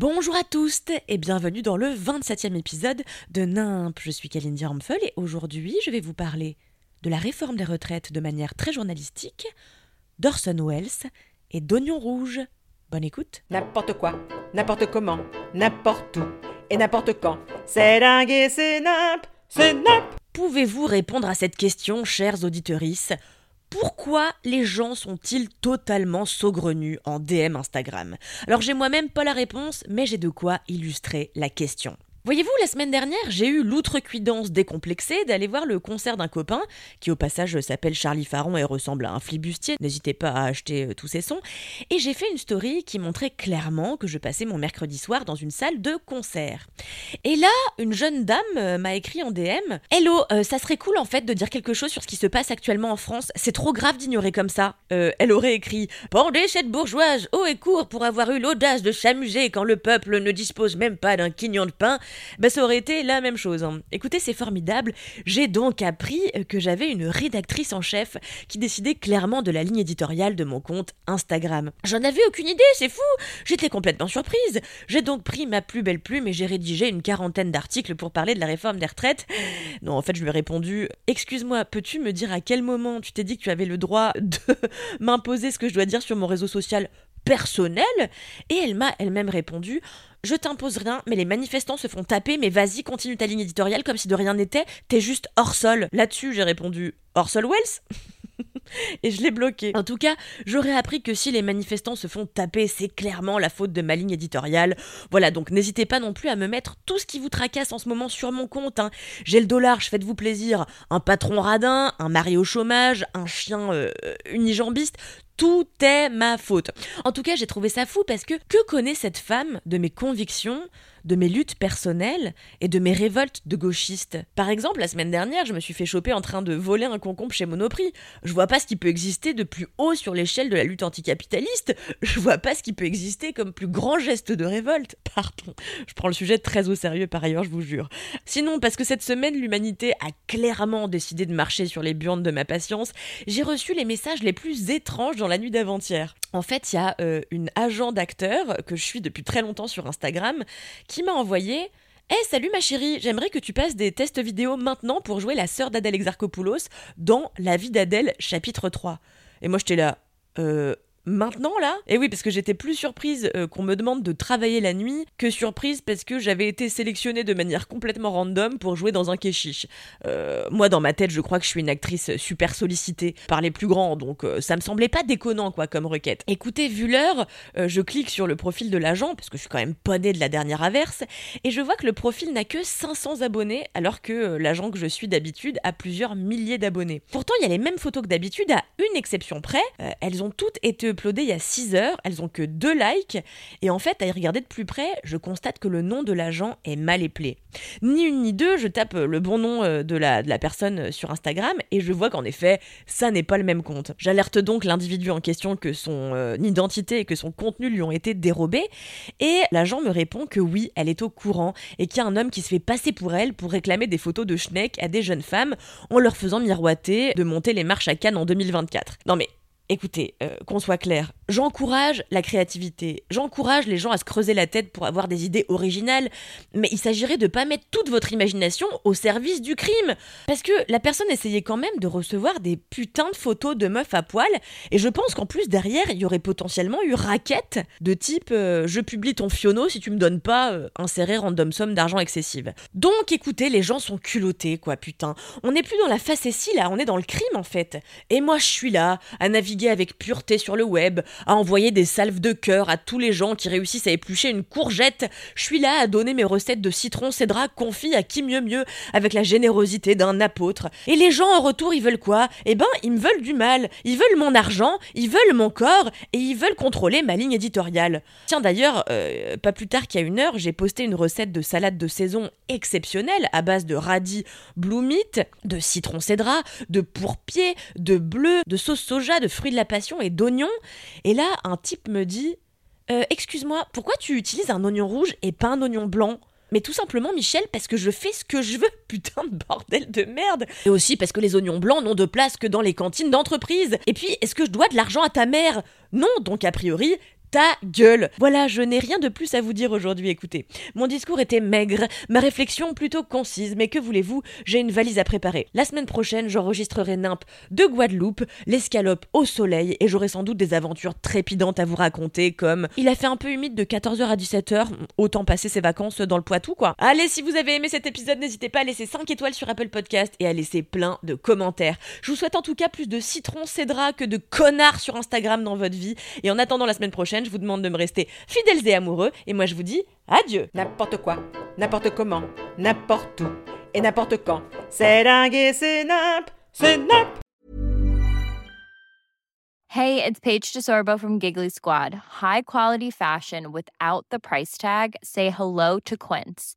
Bonjour à tous et bienvenue dans le 27e épisode de NIMP. Je suis Kalindi Armfel et aujourd'hui je vais vous parler de la réforme des retraites de manière très journalistique, d'Orson Welles et d'Oignon Rouge. Bonne écoute. N'importe quoi, n'importe comment, n'importe où et n'importe quand. C'est dingue et c'est nimp, c'est nimp. Pouvez-vous répondre à cette question, chers auditorices pourquoi les gens sont-ils totalement saugrenus en DM Instagram? Alors j'ai moi-même pas la réponse, mais j'ai de quoi illustrer la question. Voyez-vous, la semaine dernière, j'ai eu l'outrecuidance décomplexée d'aller voir le concert d'un copain, qui au passage s'appelle Charlie Faron et ressemble à un flibustier, n'hésitez pas à acheter euh, tous ses sons, et j'ai fait une story qui montrait clairement que je passais mon mercredi soir dans une salle de concert. Et là, une jeune dame euh, m'a écrit en DM « Hello, euh, ça serait cool en fait de dire quelque chose sur ce qui se passe actuellement en France, c'est trop grave d'ignorer comme ça. Elle aurait écrit « Pendez cette bourgeoise haut et court pour avoir eu l'audace de s'amuser quand le peuple ne dispose même pas d'un quignon de pain bah ça aurait été la même chose. hein. Écoutez, c'est formidable. J'ai donc appris que j'avais une rédactrice en chef qui décidait clairement de la ligne éditoriale de mon compte Instagram. J'en avais aucune idée, c'est fou. J'étais complètement surprise. J'ai donc pris ma plus belle plume et j'ai rédigé une quarantaine d'articles pour parler de la réforme des retraites. Non, en fait, je lui ai répondu Excuse-moi, peux-tu me dire à quel moment tu t'es dit que tu avais le droit de m'imposer ce que je dois dire sur mon réseau social? Personnel Et elle m'a elle-même répondu je t'impose rien, mais les manifestants se font taper, mais vas-y, continue ta ligne éditoriale comme si de rien n'était, t'es juste hors sol. Là-dessus, j'ai répondu hors sol Wells Et je l'ai bloqué. En tout cas, j'aurais appris que si les manifestants se font taper, c'est clairement la faute de ma ligne éditoriale. Voilà, donc n'hésitez pas non plus à me mettre tout ce qui vous tracasse en ce moment sur mon compte. hein. J'ai le dollar, je faites-vous plaisir. Un patron radin, un mari au chômage, un chien euh, unijambiste. Tout est ma faute. En tout cas, j'ai trouvé ça fou parce que que connaît cette femme de mes convictions, de mes luttes personnelles et de mes révoltes de gauchistes Par exemple, la semaine dernière, je me suis fait choper en train de voler un concombre chez Monoprix. Je vois pas ce qui peut exister de plus haut sur l'échelle de la lutte anticapitaliste. Je vois pas ce qui peut exister comme plus grand geste de révolte. Pardon, je prends le sujet très au sérieux par ailleurs, je vous jure. Sinon, parce que cette semaine, l'humanité a clairement décidé de marcher sur les burnes de ma patience, j'ai reçu les messages les plus étranges dans la nuit d'avant-hier. En fait, il y a euh, une agent d'acteur que je suis depuis très longtemps sur Instagram qui m'a envoyé Eh salut ma chérie, j'aimerais que tu passes des tests vidéo maintenant pour jouer la sœur d'Adèle Exarchopoulos dans La vie d'Adèle chapitre 3. Et moi j'étais là, euh, maintenant là Et oui, parce que j'étais plus surprise euh, qu'on me demande de travailler la nuit que surprise parce que j'avais été sélectionnée de manière complètement random pour jouer dans un kéchiche. Euh, moi, dans ma tête, je crois que je suis une actrice super sollicitée par les plus grands, donc euh, ça me semblait pas déconnant quoi comme requête. Écoutez, vu l'heure, je clique sur le profil de l'agent parce que je suis quand même pas de la dernière averse et je vois que le profil n'a que 500 abonnés alors que l'agent que je suis d'habitude a plusieurs milliers d'abonnés. Pourtant, il y a les mêmes photos que d'habitude à une exception près. Euh, elles ont toutes été uploadées il y a 6 heures, elles ont que 2 likes et en fait, à y regarder de plus près, je constate que le nom de l'agent est mal éplé. Ni une ni deux, je tape le bon nom euh, de la, personne euh, sur Instagram et je vois qu'en effet, ça n'est pas le même compte. J'alerte donc l'individu en question que son identité et que son contenu lui ont été dérobés et l'agent me répond que oui, elle est au courant et qu'il y a un homme qui se fait passer pour elle pour réclamer des photos de Schneck à des jeunes femmes en leur faisant miroiter de monter les marches à Cannes en 2024. Non mais Écoutez, euh, qu'on soit clair, j'encourage la créativité, j'encourage les gens à se creuser la tête pour avoir des idées originales, mais il s'agirait de pas mettre toute votre imagination au service du crime. Parce que la personne essayait quand même de recevoir des putains de photos de meufs à poil, et je pense qu'en plus derrière, il y aurait potentiellement eu raquette de type euh, je publie ton fiono si tu me donnes pas euh, un serré random somme d'argent excessive. Donc écoutez, les gens sont culottés, quoi, putain. On n'est plus dans la facétie là, on est dans le crime en fait. Et moi je suis là, à naviguer avec pureté sur le web, à envoyer des salves de cœur à tous les gens qui réussissent à éplucher une courgette. Je suis là à donner mes recettes de citron cédra confit à qui mieux mieux avec la générosité d'un apôtre. Et les gens en retour, ils veulent quoi? Eh ben, ils me veulent du mal. Ils veulent mon argent, ils veulent mon corps et ils veulent contrôler ma ligne éditoriale. Tiens d'ailleurs, euh, pas plus tard a une heure, j'ai posté une recette de salade de saison exceptionnelle à base de radis blue meat, de citron cédra, de pourpier, de bleu, de sauce soja, de fruits de la passion et d'oignons. Et là, un type me dit euh, Excuse-moi, pourquoi tu utilises un oignon rouge et pas un oignon blanc? Mais tout simplement, Michel, parce que je fais ce que je veux, putain de bordel de merde. Et aussi parce que les oignons blancs n'ont de place que dans les cantines d'entreprise. Et puis, est-ce que je dois de l'argent à ta mère? Non, donc a priori, ta gueule. Voilà, je n'ai rien de plus à vous dire aujourd'hui, écoutez. Mon discours était maigre, ma réflexion plutôt concise, mais que voulez-vous, j'ai une valise à préparer. La semaine prochaine, j'enregistrerai Nimp de Guadeloupe, l'escalope au soleil, et j'aurai sans doute des aventures trépidantes à vous raconter, comme il a fait un peu humide de 14h à 17h, autant passer ses vacances dans le Poitou, quoi. Allez, si vous avez aimé cet épisode, n'hésitez pas à laisser 5 étoiles sur Apple Podcast et à laisser plein de commentaires. Je vous souhaite en tout cas plus de citron cédra que de connards sur Instagram dans votre vie, et en attendant la semaine prochaine, je vous demande de me rester fidèles et amoureux, et moi je vous dis adieu. N'importe quoi, n'importe comment, n'importe où et n'importe quand. C'est dingue et c'est nimp, c'est nimp. Hey, it's Paige DeSorbo from Giggly Squad. High quality fashion without the price tag. Say hello to Quince.